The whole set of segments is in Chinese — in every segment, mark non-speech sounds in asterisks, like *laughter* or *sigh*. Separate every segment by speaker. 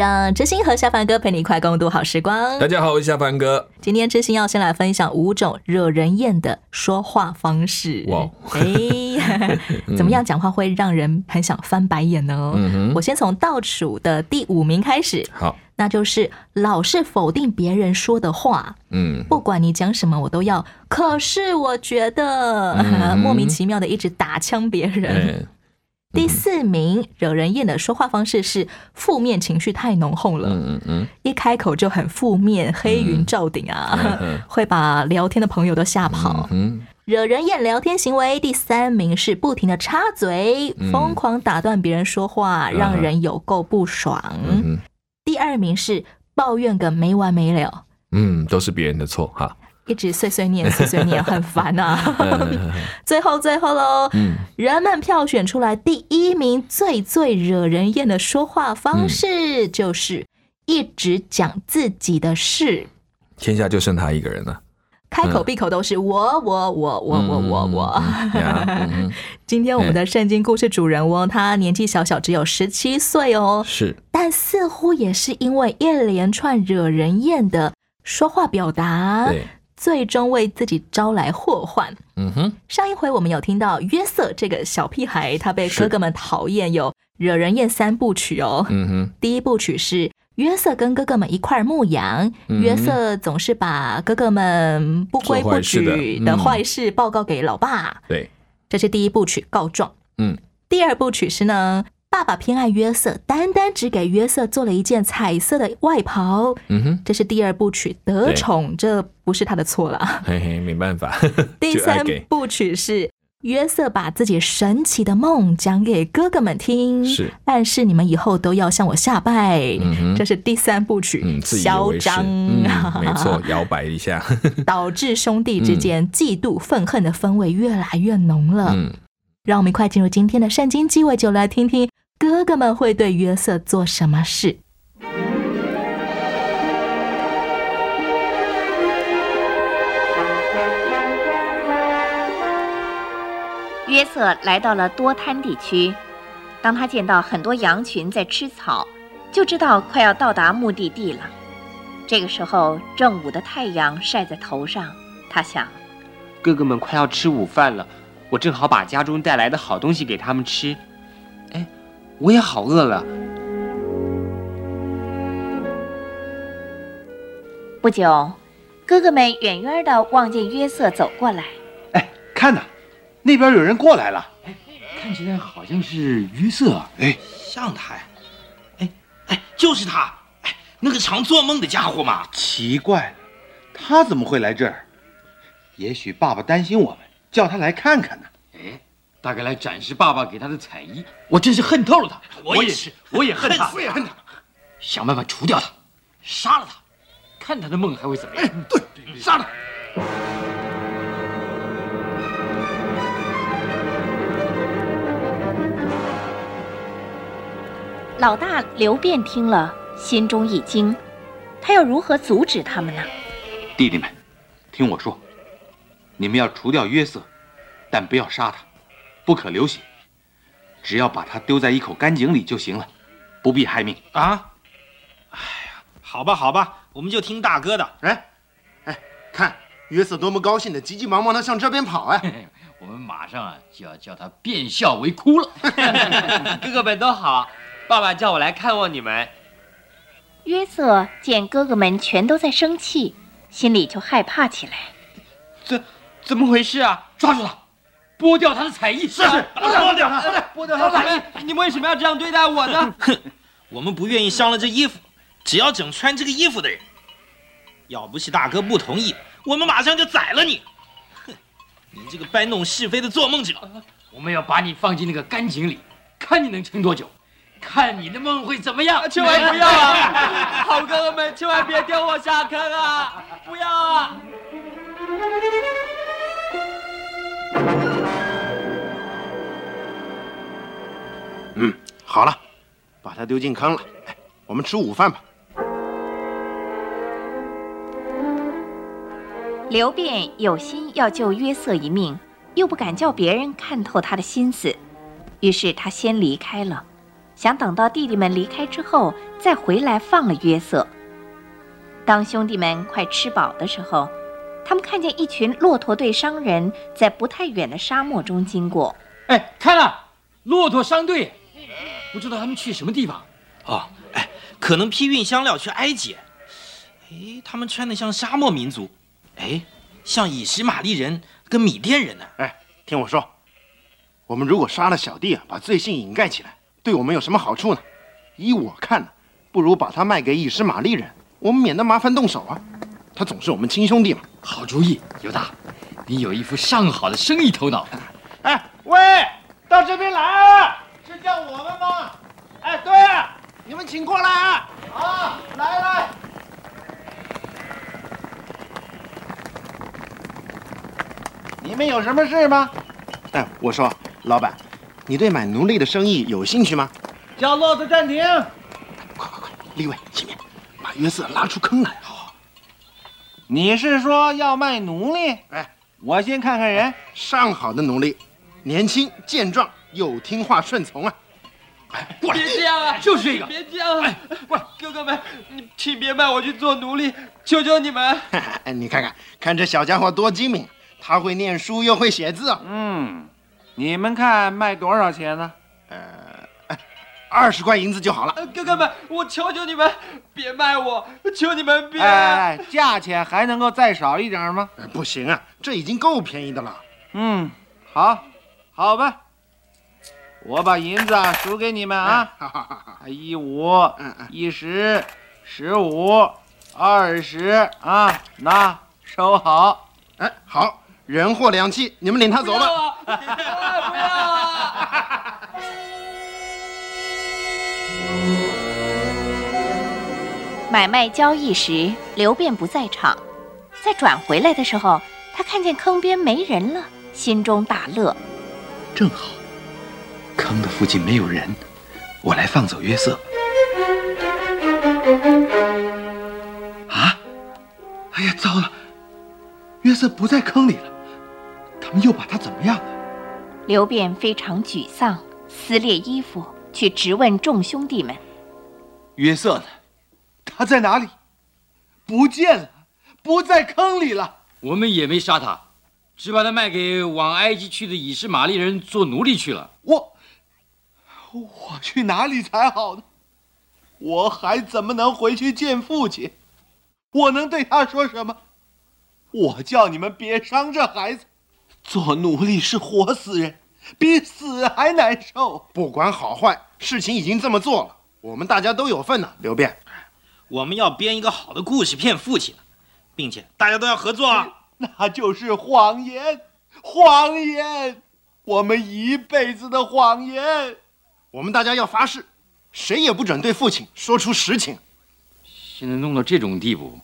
Speaker 1: 让知心和下凡哥陪你一块共度好时光
Speaker 2: 大。家好，我是夏凡哥。
Speaker 1: 今天知心要先来分享五种惹人厌的说话方式。
Speaker 2: 哇哦
Speaker 1: 哎，*laughs* 怎么样讲话会让人很想翻白眼呢？
Speaker 2: 嗯哼
Speaker 1: 我先从倒数的第五名开始，
Speaker 2: 好，
Speaker 1: 那就是老是否定别人说的话，
Speaker 2: 嗯，
Speaker 1: 不管你讲什么，我都要。可是我觉得、
Speaker 2: 嗯 *laughs*
Speaker 1: 莫名其妙的一直打枪别人。
Speaker 2: 哎，
Speaker 1: 第四名惹人厌的说话方式是负面情绪太浓厚了。
Speaker 2: 嗯嗯嗯，
Speaker 1: 一开口就很负面，黑云罩顶啊，*laughs* 会把聊天的朋友都吓跑。
Speaker 2: 嗯
Speaker 1: 惹人厌聊天行为第三名是不停的插嘴，
Speaker 2: 嗯
Speaker 1: 疯狂打断别人说话，让人有够不爽。
Speaker 2: 嗯
Speaker 1: 第二名是抱怨个没完没了，
Speaker 2: 嗯，都是别人的错哈。
Speaker 1: 一直碎碎念碎碎念，很烦啊。
Speaker 2: 嗯 *laughs*
Speaker 1: 最后最后喽，
Speaker 2: 嗯
Speaker 1: 人们票选出来第一名最最惹人厌的说话方式，就是一直讲自己的事。
Speaker 2: 天下就剩他一个人了。
Speaker 1: 开口闭口都是我我我我我我我。今天我们的圣经故事主人翁，他年纪小小，只有十七岁哦，
Speaker 2: 是，
Speaker 1: 但似乎也是因为一连串惹人厌的说话表达，
Speaker 2: 对，
Speaker 1: 最终为自己招来祸患。
Speaker 2: 嗯哼，
Speaker 1: 上一回我们有听到约瑟这个小屁孩，他被哥哥们讨厌，有惹人厌三部曲哦。
Speaker 2: 嗯哼，
Speaker 1: 第一部曲是约瑟跟哥哥们一块牧羊，
Speaker 2: 嗯
Speaker 1: 约瑟总是把哥哥们不规不矩的。
Speaker 2: 嗯
Speaker 1: 坏事报告给老爸，
Speaker 2: 对，
Speaker 1: 这是第一部曲告状。
Speaker 2: 嗯，
Speaker 1: 第二部曲是呢，爸爸偏爱约瑟，单单只给约瑟做了一件彩色的外袍，
Speaker 2: 嗯哼，
Speaker 1: 这是第二部曲得宠，这不是他的错了。
Speaker 2: 嘿嘿，没办法，*laughs*
Speaker 1: 第三部曲是约瑟把自己神奇的梦讲给哥哥们听，
Speaker 2: 是，
Speaker 1: 但是你们以后都要向我下拜。
Speaker 2: 嗯哼。
Speaker 1: 这是第三部曲，
Speaker 2: 嗯，
Speaker 1: 嚣，张，
Speaker 2: 嗯，没错，摇摆一下，*laughs*
Speaker 1: 导致兄弟之间嫉妒、愤恨的氛围越来越浓了。
Speaker 2: 嗯，
Speaker 1: 让我们快进入今天的圣经鸡尾酒，来听听哥哥们会对约瑟做什么事。
Speaker 3: 约瑟来到了多滩地区，当他见到很多羊群在吃草，就知道快要到达目的地了。这个时候，正午的太阳晒在头上，他想，
Speaker 4: 哥哥们快要吃午饭了，我正好把家中带来的好东西给他们吃。哎，我也好饿了。
Speaker 3: 不久，哥哥们远远的望见约瑟走过来。
Speaker 5: 哎，看呐，那边有人过来了。
Speaker 6: 哎看起来好像是约瑟啊。
Speaker 5: 哎，
Speaker 6: 像他呀！哎哎，就是他！哎，那个常做梦的家伙嘛。
Speaker 5: 奇怪了，他怎么会来这儿？也许爸爸担心我们，叫他来看看呢。
Speaker 6: 哎，大概来展示爸爸给他的彩衣。我真是恨透了他！
Speaker 5: 我也是，我也恨他，
Speaker 6: 我也恨他！想办法除掉他，杀了他，看他的梦还会怎么样？
Speaker 5: 对，杀他！
Speaker 3: 老大刘辩听了，心中一惊，他要如何阻止他们呢？
Speaker 5: 弟弟们，听我说，你们要除掉约瑟，但不要杀他，不可流血，只要把它丢在一口干井里就行了，不必害命。
Speaker 6: 啊！哎呀，好吧好吧，我们就听大哥的。
Speaker 7: 哎，哎，看约瑟多么高兴的，急急忙忙的向这边跑哎！
Speaker 6: 我们马上啊就要叫他变笑为哭了。*laughs*
Speaker 4: 哥哥们都好，爸爸叫我来看望你们。
Speaker 3: 约瑟见哥哥们全都在生气，心里就害怕起来。
Speaker 4: 怎怎么回事啊？
Speaker 6: 抓住他，剥掉他的彩衣。
Speaker 7: 是是，
Speaker 6: 剥掉他，
Speaker 4: 剥掉他的彩衣！你们为什么要这样对待我呢？
Speaker 6: 哼我们不愿意伤了这衣服，只要整穿这个衣服的人。要不是大哥不同意，我们马上就宰了你。哼，你这个搬弄是非的做梦者！我们要把你放进那个干井里，看你能撑多久。
Speaker 8: 看你的梦会怎么样？
Speaker 9: 千万不要啊！*laughs* 好哥哥们，千万别丢我下坑啊！不要啊！
Speaker 7: 好了，把他丢进坑了。哎，我们吃午饭吧。
Speaker 3: 刘辩有心要救约瑟一命，又不敢叫别人看透他的心思，于是他先离开了，想等到弟弟们离开之后再回来放了约瑟。当兄弟们快吃饱的时候，他们看见一群骆驼队商人在不太远的沙漠中经过。
Speaker 8: 哎，看了，骆驼商队，不知道他们去什么地方。
Speaker 6: 哦，哎，可能批运香料去埃及。哎，他们穿的像沙漠民族。哎，像以实玛利人跟米甸人呢。
Speaker 7: 哎，听我说，我们如果杀了小弟啊，把罪行掩盖起来，对我们有什么好处呢？依我看呢，不如把他卖给以实玛利人，我们免得麻烦动手啊。他总是我们亲兄弟嘛。
Speaker 8: 好主意，犹大，你有一副上好的生意头脑。
Speaker 7: 哎，喂，到这边来啊！是叫我们吗？哎，对啊，你们请过来啊！啊，来来。你们有什么事吗？哎，我说，老板，你对买奴隶的生意有兴趣吗？
Speaker 9: 叫骆驼暂停！
Speaker 7: 快快快，立伟，前面，把约瑟拉出坑来。好。
Speaker 9: 你是说要卖奴隶？
Speaker 7: 哎，
Speaker 9: 我先看看人。
Speaker 7: 上好的奴隶，年轻健壮又听话顺从啊！
Speaker 9: 哎，过来！别这样啊！
Speaker 8: 就是这个！
Speaker 9: 别这样！哎，过来，哥哥们，你请别卖我去做奴隶，求求你们！*laughs*
Speaker 7: 哎，你看看，看这小家伙多精明。他会念书又会写字。
Speaker 9: 嗯，你们看卖多少钱呢？
Speaker 7: 呃，二十块银子就好了。
Speaker 9: 哥哥们，我求求你们，别卖我！求你们别！
Speaker 10: 哎，价钱还能够再少一点吗？
Speaker 7: 不行啊，这已经够便宜的了。
Speaker 10: 嗯，好，好吧，我把银子数给你们啊。一五，一十，十五，二十啊，那收好。
Speaker 7: 哎，好。人货两讫，你们领他走吧。
Speaker 9: 不要啊！不要啊！
Speaker 3: 买卖交易时，刘辩不在场。在转回来的时候，他看见坑边没人了，心中大乐。
Speaker 5: 正好，坑的附近没有人，我来放走约瑟。啊！哎呀，糟了！约瑟不在坑里了。他们又把他怎么样了？
Speaker 3: 刘辩非常沮丧，撕裂衣服去质问众兄弟们：“
Speaker 5: 约瑟呢？他在哪里？不见了，不在坑里了。
Speaker 8: 我们也没杀他，只把他卖给往埃及去的以实玛利人做奴隶去了。
Speaker 5: 我，我去哪里才好呢？我还怎么能回去见父亲？我能对他说什么？我叫你们别伤这孩子。”做奴隶是活死人，比死还难受。
Speaker 7: 不管好坏，事情已经这么做了，我们大家都有份呢。刘辩，
Speaker 6: 我们要编一个好的故事骗父亲，并且大家都要合作啊！
Speaker 5: 那就是谎言，谎言，我们一辈子的谎言。
Speaker 7: 我们大家要发誓，谁也不准对父亲说出实情。
Speaker 8: 现在弄到这种地步。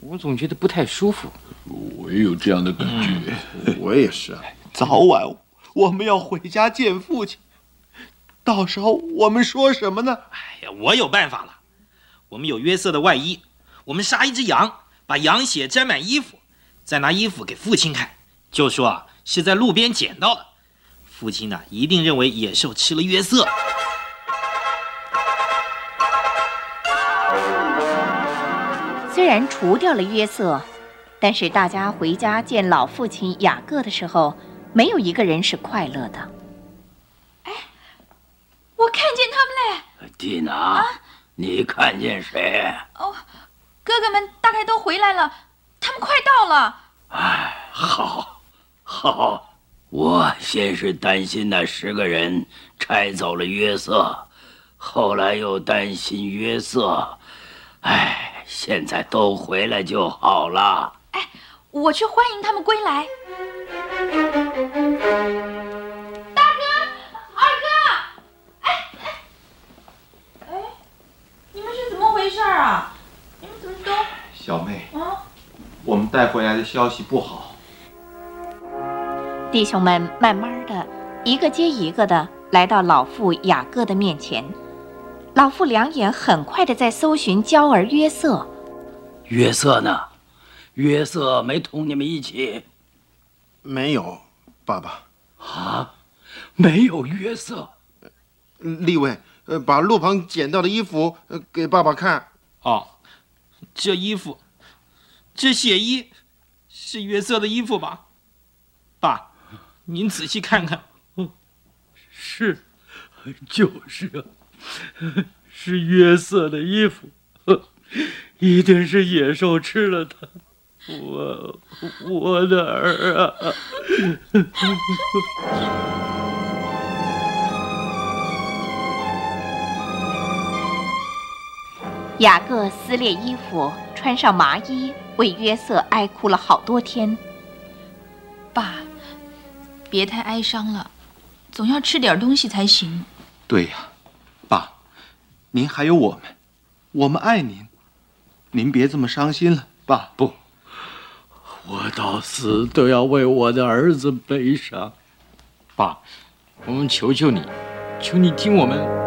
Speaker 8: 我总觉得不太舒服，
Speaker 11: 我也有这样的感觉。
Speaker 7: 我也是啊，
Speaker 5: 早晚我们要回家见父亲，到时候我们说什么呢？
Speaker 6: 哎呀，我有办法了，我们有约瑟的外衣，我们杀一只羊，把羊血沾满衣服，再拿衣服给父亲看，就说啊是在路边捡到的，父亲呢一定认为野兽吃了约瑟。
Speaker 3: 虽然除掉了约瑟，但是大家回家见老父亲雅各的时候，没有一个人是快乐的。
Speaker 12: 哎，我看见他们嘞！
Speaker 13: 蒂娜，你看见谁？
Speaker 12: 哦，哥哥们大概都回来了，他们快到了。
Speaker 13: 哎，好，好，我先是担心那十个人拆走了约瑟，后来又担心约瑟。哎，现在都回来就好了。
Speaker 12: 哎，我去欢迎他们归来。大哥，二哥，哎哎哎，你们是怎么回事啊？你们怎么都……
Speaker 5: 小妹，啊，我们带回来的消息不好。
Speaker 3: 弟兄们慢慢的，一个接一个的来到老妇雅各的面前。老妇两眼很快的在搜寻娇儿约瑟。
Speaker 13: 约瑟呢？约瑟没同你们一起？
Speaker 7: 没有，爸爸。
Speaker 13: 啊，没有约瑟。
Speaker 7: 立位，呃，把路旁捡到的衣服，呃，给爸爸看。
Speaker 6: 哦，这衣服，这血衣，是约瑟的衣服吧？爸，您仔细看看。
Speaker 13: 是，就是啊，是约瑟的衣服，一定是野兽吃了它。我，我的儿啊！*laughs*
Speaker 3: 雅各撕裂衣服，穿上麻衣，为约瑟哀哭了好多天。
Speaker 12: 爸，别太哀伤了，总要吃点东西才行。
Speaker 5: 对呀，爸，您还有我们，我们爱您，您别这么伤心了，爸。
Speaker 13: 不，我到死都要为我的儿子悲伤。
Speaker 8: 爸，我们求求你，求你听我们。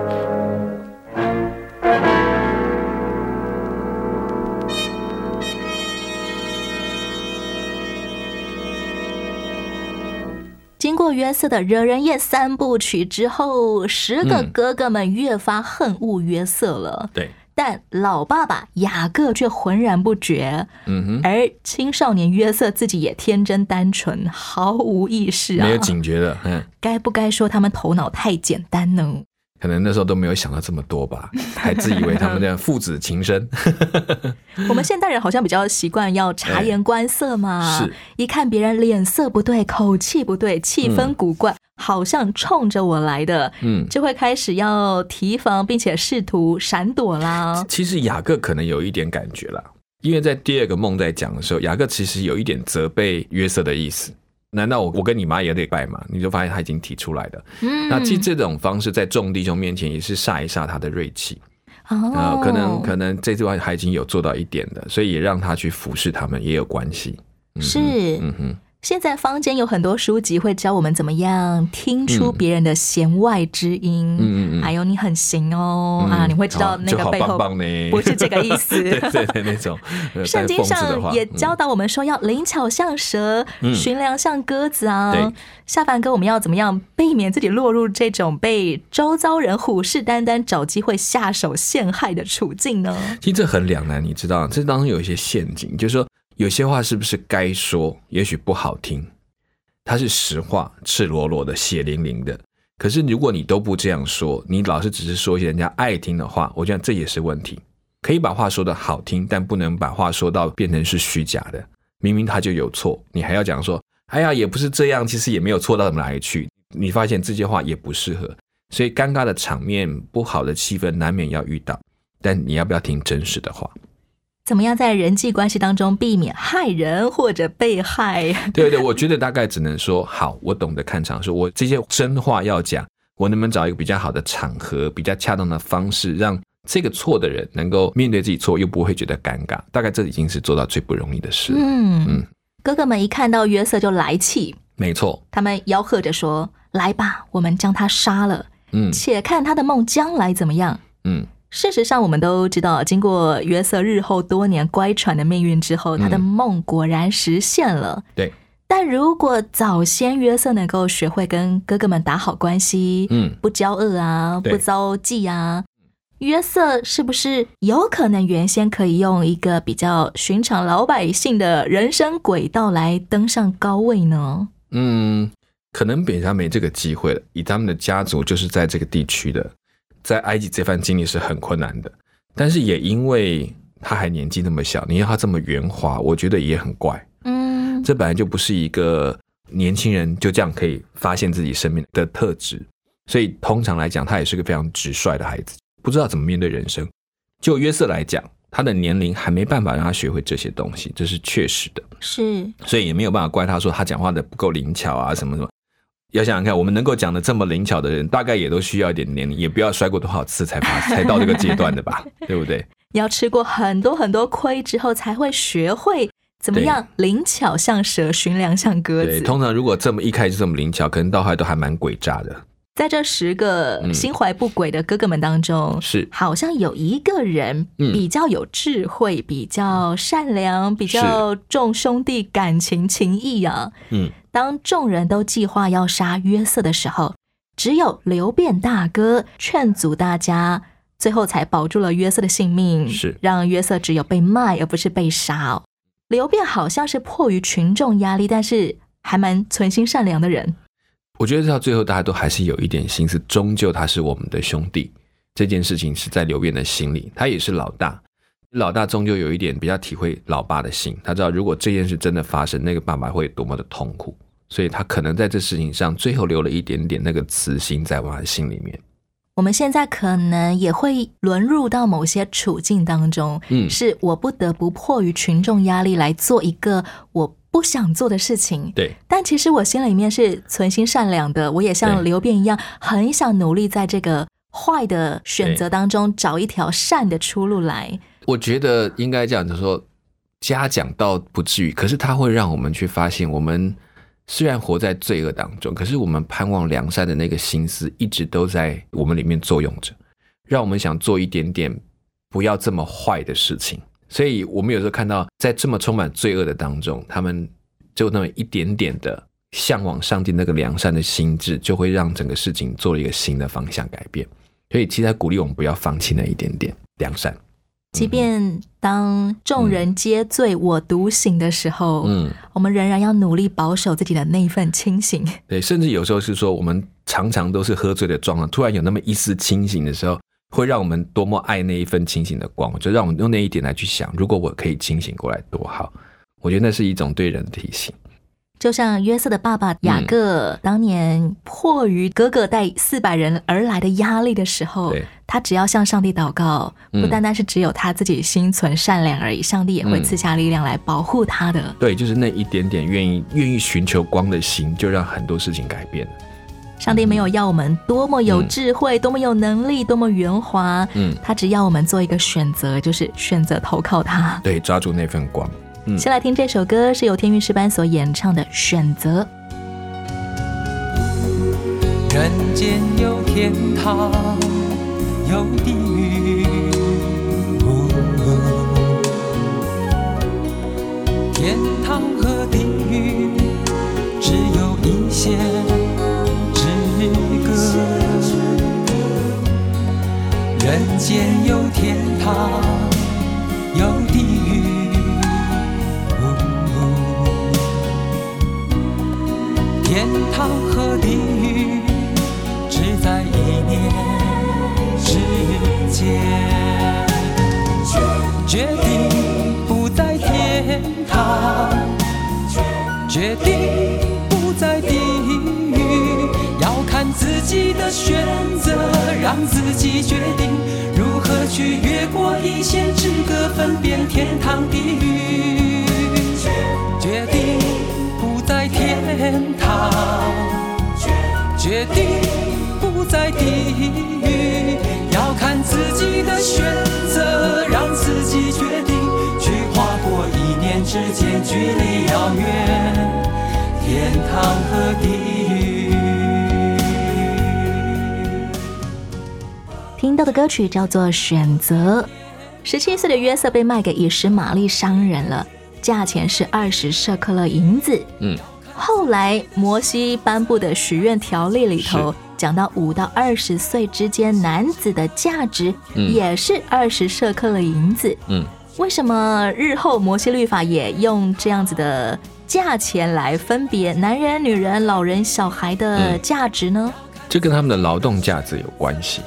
Speaker 1: 经过约瑟的惹人厌三部曲之后，十个哥哥们越发恨恶约瑟了。
Speaker 2: 对，
Speaker 1: 但老爸爸雅各却浑然不觉。
Speaker 2: 嗯哼，
Speaker 1: 而青少年约瑟自己也天真单纯，毫无意识啊，
Speaker 2: 没有警觉的。嗯，
Speaker 1: 该不该说他们头脑太简单呢？
Speaker 2: 可能那时候都没有想到这么多吧，*laughs* 还自以为他们这样父子情深。*laughs*
Speaker 1: 我们现代人好像比较习惯要察言观色嘛，
Speaker 2: 是
Speaker 1: 一看别人脸色不对、口气不对、气氛古怪，好像冲着我来的，
Speaker 2: 嗯，
Speaker 1: 就会开始要提防，并且试图闪躲啦。
Speaker 2: 其实雅各可能有一点感觉啦，因为在第二个梦在讲的时候，雅各其实有一点责备约瑟的意思。难道我我跟你妈也得拜吗？你就发现他已经提出来的。
Speaker 1: 嗯
Speaker 2: 那其实这种方式在众弟兄面前也是煞一煞他的锐气。
Speaker 1: 哦
Speaker 2: 呃，可能可能这句话他已经有做到一点的，所以也让他去服侍他们也有关系。嗯
Speaker 1: 是
Speaker 2: 嗯哼，
Speaker 1: 现在坊间有很多书籍会教我们怎么样听出别人的弦外之音，
Speaker 2: 嗯嗯嗯。
Speaker 1: 还有你很行哦、
Speaker 2: 嗯
Speaker 1: 啊，你会知道那个背后不是这个意思。*laughs*
Speaker 2: 对对对，那种 *laughs* 呃
Speaker 1: 圣经上也
Speaker 2: 嗯。
Speaker 1: 教导我们说要灵巧像蛇，
Speaker 2: 嗯。
Speaker 1: 寻良像鸽子啊。
Speaker 2: 对。
Speaker 1: 下凡哥，我们要怎么样避免自己落入这种被周遭人虎视眈眈、找机会下手陷害的处境呢？
Speaker 2: 其实这很两难，你知道，这当中有一些陷阱，就是说有些话是不是该说，也许不好听，它是实话，赤裸裸的、血淋淋的。可是如果你都不这样说，你老是只是说一些人家爱听的话，我觉得这也是问题。可以把话说的好听，但不能把话说到变成是虚假的。明明他就有错，你还要讲说，哎呀，也不是这样，其实也没有错到哪里去。你发现这些话也不适合，所以尴尬的场面、不好的气氛难免要遇到。但你要不要听真实的话？
Speaker 1: 怎么样在人际关系当中避免害人或者被害？*laughs*
Speaker 2: 对对，我觉得大概只能说好，我懂得看场，说我这些真话要讲，我能不能找一个比较好的场合、比较恰当的方式，让这个错的人能够面对自己错，又不会觉得尴尬？大概这已经是做到最不容易的事。
Speaker 1: 嗯
Speaker 2: 嗯，
Speaker 1: 哥哥们一看到约瑟就来气，
Speaker 2: 没错。
Speaker 1: 他们吆喝着说：“来吧，我们将他杀了，
Speaker 2: 嗯
Speaker 1: 且看他的梦将来怎么样。”
Speaker 2: 嗯，
Speaker 1: 事实上，我们都知道，经过约瑟日后多年乖舛的命运之后，他的梦果然实现了。
Speaker 2: 对。
Speaker 1: 但如果早先约瑟能够学会跟哥哥们打好关系，
Speaker 2: 嗯
Speaker 1: 不骄恶啊，不遭忌啊，约瑟是不是有可能原先可以用一个比较寻常老百姓的人生轨道来登上高位呢？
Speaker 2: 嗯，可能比较没这个机会了。以他们的家族就是在这个地区的，在埃及这番经历是很困难的。但是也因为他还年纪那么小，你要他这么圆滑，我觉得也很怪。
Speaker 1: 嗯，
Speaker 2: 这本来就不是一个年轻人就这样可以发现自己生命的特质，所以通常来讲，他也是个非常直率的孩子，不知道怎么面对人生。就约瑟来讲，他的年龄还没办法让他学会这些东西，这是确实的。
Speaker 1: 是，
Speaker 2: 所以也没有办法怪他说他讲话的不够灵巧啊，什么什么。要想想看，我们能够讲的这么灵巧的人，大概也都需要一点年龄，也不要摔过多少次才发才到这个阶段的吧，*laughs* 对不对？
Speaker 1: 要吃过很多很多亏之后，才会学会怎么样灵巧像蛇，寻良像鸽
Speaker 2: 对，
Speaker 1: 子。
Speaker 2: 通常如果这么一开始这么灵巧，可能到后来都还蛮诡诈的。
Speaker 1: 在这十个心怀不轨的哥哥们当中，
Speaker 2: 是
Speaker 1: 好像有一个人
Speaker 2: 嗯
Speaker 1: 比较有智慧，比较善良，比较重兄弟感情情谊啊。
Speaker 2: 嗯，
Speaker 1: 当众人都计划要杀约瑟的时候，只有刘辩大哥劝阻大家，最后才保住了约瑟的性命，
Speaker 2: 是
Speaker 1: 让约瑟只有被卖而不是被杀哦。刘辩好像是迫于群众压力，但是还蛮存心善良的人。
Speaker 2: 我觉得到最后，大家都还是有一点心思，终究他是我们的兄弟。这件事情是在刘辩的心里，他也是老大，老大终究有一点比较体会老爸的心，他知道如果这件事真的发生，那个爸爸会多么的痛苦，所以他可能在这事情上最后留了一点点那个慈心在我的心里面。
Speaker 1: 我们现在可能也会沦入到某些处境当中，
Speaker 2: 嗯
Speaker 1: 是我不得不迫于群众压力来做一个我不想做的事情。
Speaker 2: 对，
Speaker 1: 但其实我心里面是存心善良的，我也像刘辩一样，很想努力在这个坏的选择当中找一条善的出路来。
Speaker 2: 我觉得应该这样子说，嘉奖倒不至于，可是它会让我们去发现，我们虽然活在罪恶当中，可是我们盼望良善的那个心思一直都在我们里面作用着，让我们想做一点点不要这么坏的事情。所以我们有时候看到，在这么充满罪恶的当中，他们就那么一点点的向往上帝那个良善的心智，就会让整个事情做了一个新的方向改变。所以，其实他鼓励我们不要放弃那一点点良善。
Speaker 1: 即便当众人皆醉我独醒的时候，
Speaker 2: 嗯，
Speaker 1: 我们仍然要努力保守自己的那一份清醒。
Speaker 2: 对，甚至有时候是说，我们常常都是喝醉的状况，突然有那么一丝清醒的时候，会让我们多么爱那一份清醒的光。我觉得让我们用那一点来去想，如果我可以清醒过来多好。我觉得那是一种对人的提醒。
Speaker 1: 就像约瑟的爸爸雅各当年迫于哥哥带四百人而来的压力的时候，他只要向上帝祷告，
Speaker 2: 嗯
Speaker 1: 不单单是只有他自己心存善良而已，上帝也会
Speaker 2: 嗯
Speaker 1: 赐下力量来保护他的。
Speaker 2: 对，就是那一点点愿意愿意寻求光的心，就让很多事情改变了。
Speaker 1: 上帝没有要我们多么有智慧、多么有能力、多么圆滑，
Speaker 2: 嗯，
Speaker 1: 他只要我们做一个选择，就是选择投靠他。
Speaker 2: 对，抓住那份光。嗯，
Speaker 1: 先来听这首歌，是由天韵诗班所演唱的《选择》。
Speaker 14: 人间有天堂，有地狱。自己决定如何去越过一线之隔，分辨天堂地狱。决定不在天堂，决定不在地狱，要看自己的选择，让自己决定去跨过一念之间距离遥远，天堂和地
Speaker 1: 到的歌曲叫做《选择》。十七岁的约瑟被卖给以实玛利商人了，价钱是二十舍克勒银子。
Speaker 2: 嗯，
Speaker 1: 后来摩西颁布的许愿条例里头讲到五到二十岁之间男子的价值
Speaker 2: 嗯
Speaker 1: 也是二十舍克勒银子。
Speaker 2: 嗯，
Speaker 1: 为什么日后摩西律法也用这样子的价钱来分别男人、女人、老人、小孩的
Speaker 2: 嗯
Speaker 1: 价值呢？
Speaker 2: 这跟他们的劳动价值有关系，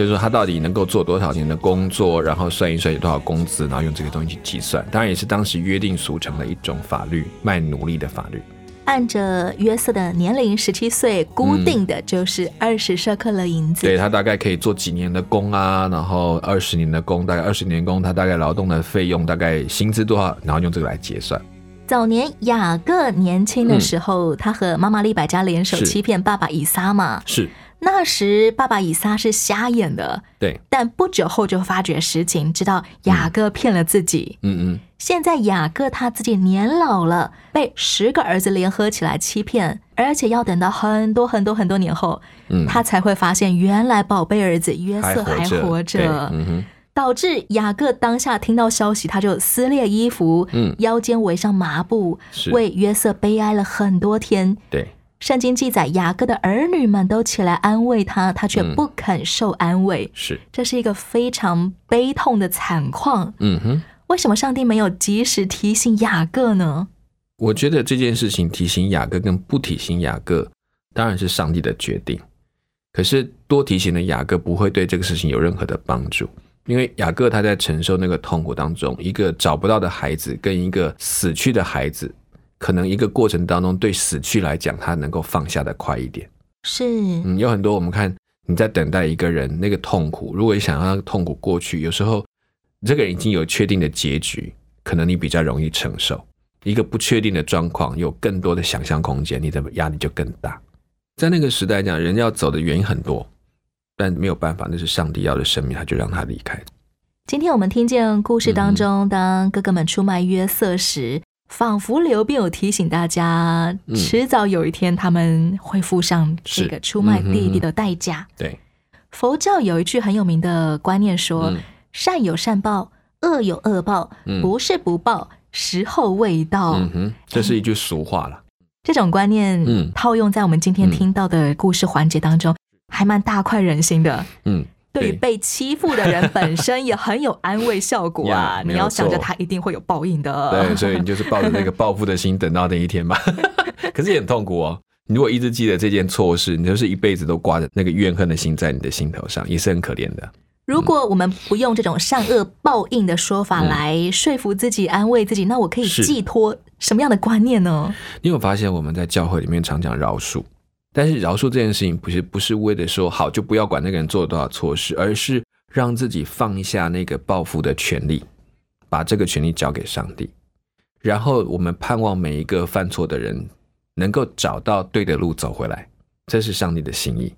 Speaker 2: 就是说他到底能够做多少年的工作，然后算一算有多少工资，然后用这个东西去计算。当然也是当时约定俗成的一种法律，卖奴隶的法律。
Speaker 1: 按着约瑟的年龄十七岁，固定的就是二十舍克勒银子。
Speaker 2: 对他大概可以做几年的工啊，然后二十年的工，大概二十年工，他大概劳动的费用大概薪资多少，然后用这个来结算。
Speaker 1: 早年雅各年轻的时候，他和妈妈利百加联手欺骗爸爸以撒嘛。
Speaker 2: 是
Speaker 1: 那时爸爸以撒是瞎眼的，
Speaker 2: 对，
Speaker 1: 但不久后就发觉实情，知道雅各骗了自己。
Speaker 2: 嗯嗯，
Speaker 1: 现在雅各他自己年老了，被十个儿子联合起来欺骗，而且要等到很多很多很多年后，
Speaker 2: 嗯。
Speaker 1: 他才会发现原来宝贝儿子约瑟还活
Speaker 2: 着。嗯，
Speaker 1: 导致雅各当下听到消息，他就撕裂衣服，
Speaker 2: 嗯。
Speaker 1: 腰间围上麻布，为约瑟悲哀了很多天。
Speaker 2: 对，
Speaker 1: 圣经记载，雅各的儿女们都起来安慰他，他却
Speaker 2: 嗯
Speaker 1: 不肯受安慰。
Speaker 2: 是，
Speaker 1: 这是一个非常悲痛的惨况。
Speaker 2: 嗯哼。
Speaker 1: 为什么上帝没有及时提醒雅各呢？
Speaker 2: 我觉得这件事情提醒雅各跟不提醒雅各，当然是上帝的决定。可是多提醒了雅各不会对这个事情有任何的帮助，因为雅各他在承受那个痛苦当中，一个找不到的孩子跟一个死去的孩子，可能一个过程当中对死去来讲，他能够放下的快一点。
Speaker 1: 是，
Speaker 2: 嗯，有很多我们看你在等待一个人那个痛苦，如果你想让痛苦过去，有时候这个人已经有确定的结局，可能你比较容易承受。一个不确定的状况，有更多的想象空间，你的压力就更大。在那个时代讲，人要走的原因很多，但没有办法，那是上帝要的生命，他就让他离开。
Speaker 1: 今天我们听见故事当
Speaker 2: 嗯
Speaker 1: 中，当哥哥们出卖约瑟时，仿佛刘备有提醒大家，
Speaker 2: 嗯。
Speaker 1: 迟早有一天他们会付上这个出卖弟弟的代价。
Speaker 2: 对，
Speaker 1: 佛教有一句很有名的观念说：“
Speaker 2: 嗯。
Speaker 1: 善有善报，恶有恶报，
Speaker 2: 嗯。
Speaker 1: 不是不报，时候未到。
Speaker 2: 嗯哼，这是一句俗话了。
Speaker 1: 这种观念，
Speaker 2: 嗯。
Speaker 1: 套用在我们今天听到的故事环节当中，还蛮大快人心的。
Speaker 2: 嗯，
Speaker 1: 对于被欺负的人本身也很有安慰效果啊！*laughs* 你要想着他一定会有报应的。
Speaker 2: 对，所以你就是抱着那个报复的心，等到那一天吧。*laughs* 可是也很痛苦哦。你如果一直记得这件错事，你就是一辈子都挂着那个怨恨的心在你的心头上，也是很可怜的。
Speaker 1: 如果我们不用这种善恶报应的说法
Speaker 2: 嗯
Speaker 1: 来说服自己、安慰自己，那我可以寄托什么样的观念呢？
Speaker 2: 你有发现我们在教会里面常讲饶恕，但是饶恕这件事情不是不是为了说好就不要管那个人做了多少错事，而是让自己放下那个报复的权利，把这个权利交给上帝，然后我们盼望每一个犯错的人能够找到对的路走回来，这是上帝的心意。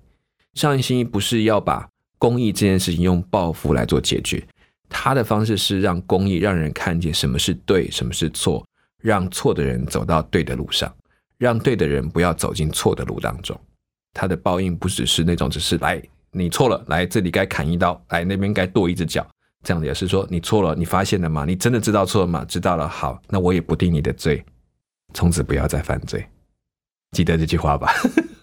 Speaker 2: 上帝心意不是要把公义这件事情用报复来做解决，他的方式是让公义让人看见什么是对，什么是错，让错的人走到对的路上，让对的人不要走进错的路当中。他的报应不只是那种，只是来你错了，来这里该砍一刀，来那边该剁一只脚，这样的，也是说你错了，你发现了吗？你真的知道错了吗？知道了，好，那我也不定你的罪，从此不要再犯罪。记得这句话吧。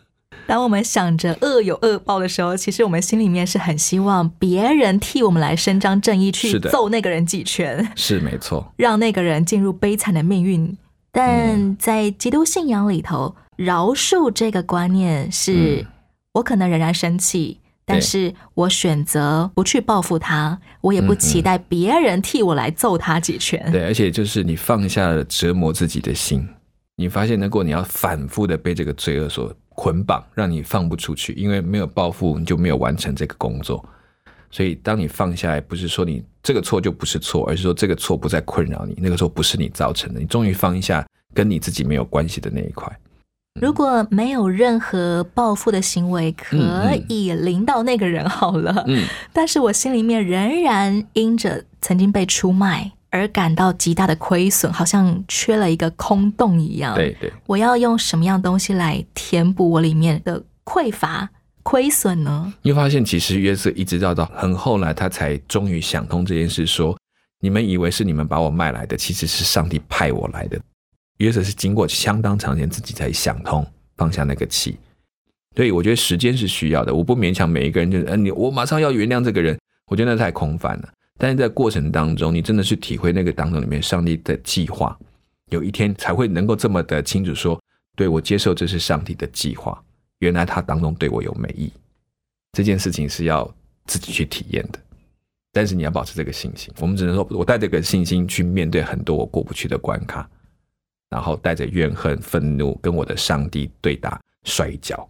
Speaker 2: *laughs*
Speaker 1: 当我们想着恶有恶报的时候，其实我们心里面是很希望别人替我们来伸张正义，去揍那个人几拳，
Speaker 2: 是没错，
Speaker 1: 让那个人进入悲惨的命运。但在基督信仰里头，饶恕这个观念是，
Speaker 2: 嗯
Speaker 1: 我可能仍然生气，但是我选择不去报复他，我也不期待别人替我来揍他几拳。
Speaker 2: 对，而且就是你放下了折磨自己的心，你发现如果你要反复的被这个罪恶所捆绑，让你放不出去，因为没有报复，你就没有完成这个工作。所以，当你放下来，不是说你这个错就不是错，而是说这个错不再困扰你，那个错不是你造成的，你终于放下跟你自己没有关系的那一块。
Speaker 1: 如果没有任何报复的行为可以淋到那个人好了，
Speaker 2: 嗯，
Speaker 1: 但是我心里面仍然因着曾经被出卖而感到极大的亏损，好像缺了一个空洞一样。
Speaker 2: 对对，
Speaker 1: 我要用什么样东西来填补我里面的匮乏、亏损呢？
Speaker 2: 你会发现，其实约瑟一直到到很后来，他才终于想通这件事说你们以为是你们把我卖来的，其实是上帝派我来的。约瑟是经过相当长时间自己才想通，放下那个气。所以我觉得时间是需要的，我不勉强每一个人就是，嗯、你我马上要原谅这个人，我觉得那太空泛了。但是在过程当中，你真的是体会那个当中里面上帝的计划，有一天才会能够这么的清楚说，对我接受这是上帝的计划，原来他当中对我有美意。这件事情是要自己去体验的，但是你要保持这个信心。我们只能说，我带这个信心去面对很多我过不去的关卡，然后带着怨恨、愤怒跟我的上帝对打、摔跤，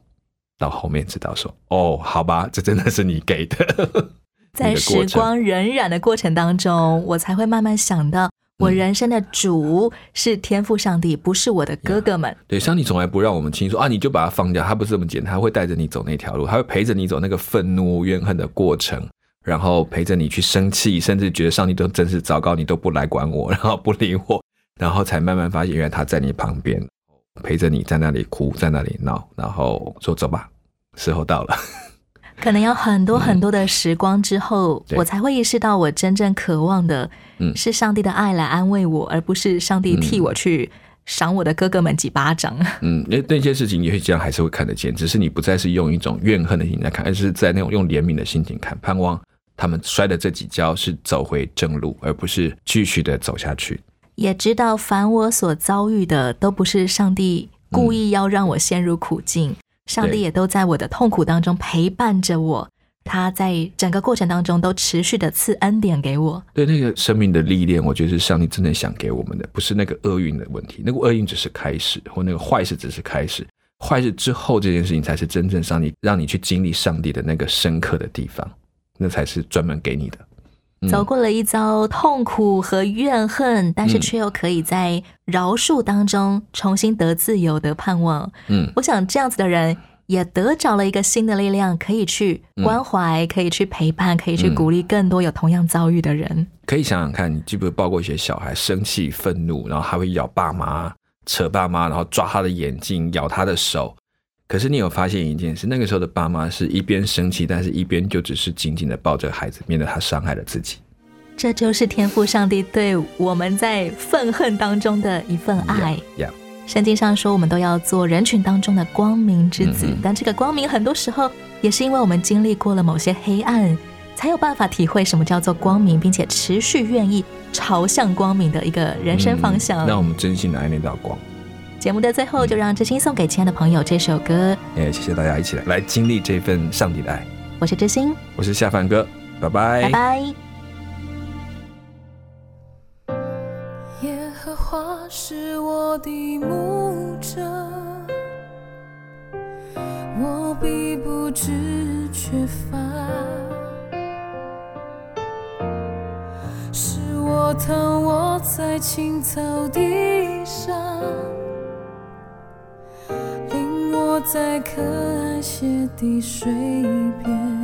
Speaker 2: 到后面知道说，哦，好吧，这真的是你给的。
Speaker 1: 在时光 *laughs* 荏苒的过程当中，我才会慢慢想到，我人生的主是天赋上帝，不是我的哥哥们。
Speaker 2: 对，上帝从来不让我们轻易说啊，你就把它放掉，他不是这么简单，他会带着你走那条路，他会陪着你走那个愤怒、怨恨的过程，然后陪着你去生气，甚至觉得上帝都真是糟糕，你都不来管我，然后不理我，*laughs* 然后才慢慢发现，原来他在你旁边，陪着你在那里哭，在那里闹，然后说走吧，时候到了。*laughs*
Speaker 1: 可能要很多很多的时光之后，
Speaker 2: 对。
Speaker 1: 我才会意识到，我真正渴望的
Speaker 2: 嗯。
Speaker 1: 是上帝的爱来安慰我，而不是上帝替我去赏我的哥哥们几巴掌。
Speaker 2: 嗯，那那些事情也许这样还是会看得见，只是你不再是用一种怨恨的心情来看，而是在那种用怜悯的心情看，盼望他们摔的这几跤是走回正路，而不是继续的走下去。
Speaker 1: 也知道凡我所遭遇的都不是上帝故意要让我陷入苦境，上帝也都在我的痛苦当中陪伴着我，他在整个过程当中都持续的赐恩典给我。
Speaker 2: 对那个生命的历练，我觉得是上帝真正想给我们的，不是那个厄运的问题。那个厄运只是开始，或那个坏事只是开始，坏事之后这件事情才是真正上帝让你去经历上帝的那个深刻的地方，那才是专门给你的。嗯
Speaker 1: 走过了一遭痛苦和怨恨，但是
Speaker 2: 嗯
Speaker 1: 却又可以在饶恕当中重新得自由的盼望。
Speaker 2: 嗯
Speaker 1: 我想这样子的人也得着了一个新的力量，可以去关怀，可以去陪伴，可以去
Speaker 2: 嗯
Speaker 1: 鼓励更多有同样遭遇的人。
Speaker 2: 可以想想看，你记不记得抱过一些小孩生气、愤怒，然后还会咬爸妈、扯爸妈，然后抓他的眼睛、咬他的手。可是你有发现一件事，那个时候的爸妈是一边生气，但是一边就只是紧紧的抱着孩子，免得他伤害了自己。
Speaker 1: 这就是天赋上帝对我们在愤恨当中的一份爱。
Speaker 2: 呀，
Speaker 1: 圣经上说，我们都要做人群当中的光明之子，
Speaker 2: 嗯
Speaker 1: 但这个光明很多时候也是因为我们经历过了某些黑暗，才有办法体会什么叫做光明，并且持续愿意朝向光明的一个人生方向。
Speaker 2: 嗯让我们真心的爱那道光。
Speaker 1: 节目的最后，就让知心送给亲爱的朋友这首歌。
Speaker 2: 也谢谢大家一起来来经历这份上帝的爱。
Speaker 1: 我是知心，
Speaker 2: 我是夏凡哥，拜拜，
Speaker 1: 拜拜。
Speaker 15: 耶和华是我的牧者，我必不知缺乏。是我躺卧在青草地上，在可安歇的水边。